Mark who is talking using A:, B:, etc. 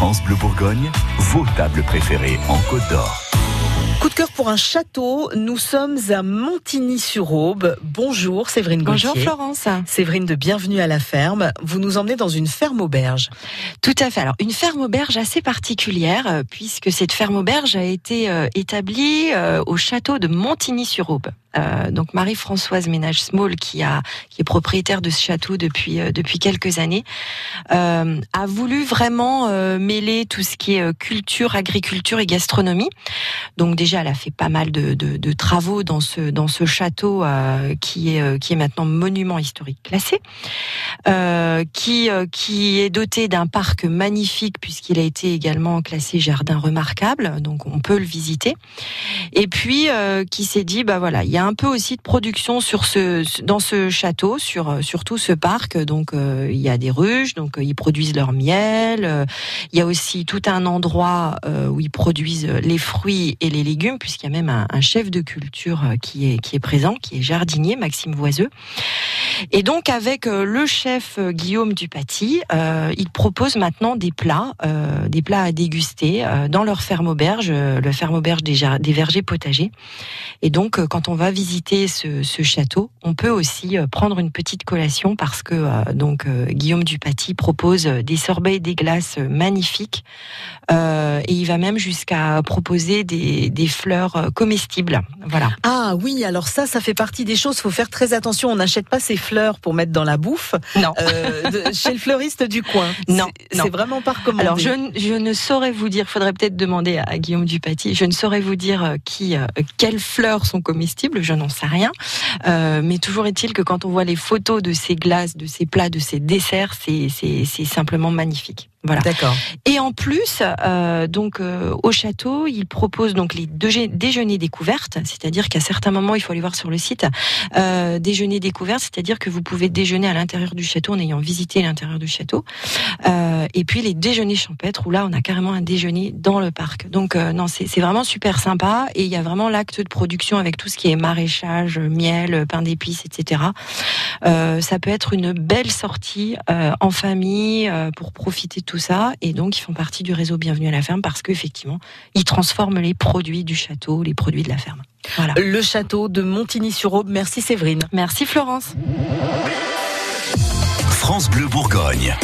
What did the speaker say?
A: France Bleu Bourgogne, vos tables préférées en Côte d'Or.
B: Coup de cœur pour un château. Nous sommes à Montigny-sur-Aube. Bonjour Séverine Gauthier.
C: Bonjour Florence.
B: Séverine de Bienvenue à la ferme. Vous nous emmenez dans une ferme auberge.
C: Tout à fait. Alors une ferme auberge assez particulière euh, puisque cette ferme auberge a été euh, établie euh, au château de Montigny-sur-Aube. Euh, donc Marie-Françoise Ménage Small, qui a qui est propriétaire de ce château depuis euh, depuis quelques années, euh, a voulu vraiment mêler tout ce qui est culture, agriculture et gastronomie. Donc déjà, elle a fait pas mal de, de, de travaux dans ce dans ce château qui est qui est maintenant monument historique classé, qui qui est doté d'un parc magnifique puisqu'il a été également classé jardin remarquable, donc on peut le visiter. Et puis qui s'est dit bah voilà, il y a un peu aussi de production dans ce château, sur euh, surtout ce parc. Donc euh, il y a des ruches, donc euh, ils produisent leur miel. il y a aussi tout un endroit où ils produisent les fruits et les légumes, puisqu'il y a même un, chef de culture qui est qui est présent, qui est jardinier, Maxime Voiseux. Et donc avec le chef Guillaume Dupaty, il propose maintenant des plats, des plats à déguster dans leur ferme auberge, le ferme auberge des, des vergers potagers. Et donc quand on va visiter ce, château, on peut aussi euh, prendre une petite collation parce que euh, donc euh, Guillaume Dupaty propose des sorbets et des glaces magnifiques et il va même jusqu'à proposer des, fleurs comestibles. Voilà.
B: Ah oui, alors ça, ça fait partie des choses. Faut faire très attention. On n'achète pas ces fleurs pour mettre dans la bouffe.
C: Non.
B: chez le fleuriste du coin.
C: Non.
B: C'est vraiment pas recommandé.
C: Alors je, je, ne saurais vous dire. Faudrait peut-être demander à, Guillaume Dupaty. Je ne saurais vous dire qui, quelles fleurs sont comestibles je n'en sais rien. Euh, mais toujours est-il que quand on voit les photos de ces glaces, de ces plats, de ces desserts, c'est simplement magnifique. Voilà.
B: D'accord.
C: Et en plus, euh, donc euh, au château, il propose donc les déjeuners découvertes, c'est-à-dire qu'à certains moments, il faut aller voir sur le site, euh, déjeuner découverte, c'est-à-dire que vous pouvez déjeuner à l'intérieur du château en ayant visité l'intérieur du château. Euh, et puis les déjeuners champêtres où là, on a carrément un déjeuner dans le parc. Donc euh, non, c'est vraiment super sympa et il y a vraiment l'acte de production avec tout ce qui est maraîchage, miel, pain d'épices, etc. Euh, ça peut être une belle sortie en famille pour profiter de tout ça. Et donc, ils font partie du réseau Bienvenue à la ferme parce qu'effectivement, ils transforment les produits du château, les produits de la ferme.
B: Voilà. Le château de Montigny-sur-Aube. Merci Séverine.
C: Merci Florence.
A: France Bleu Bourgogne.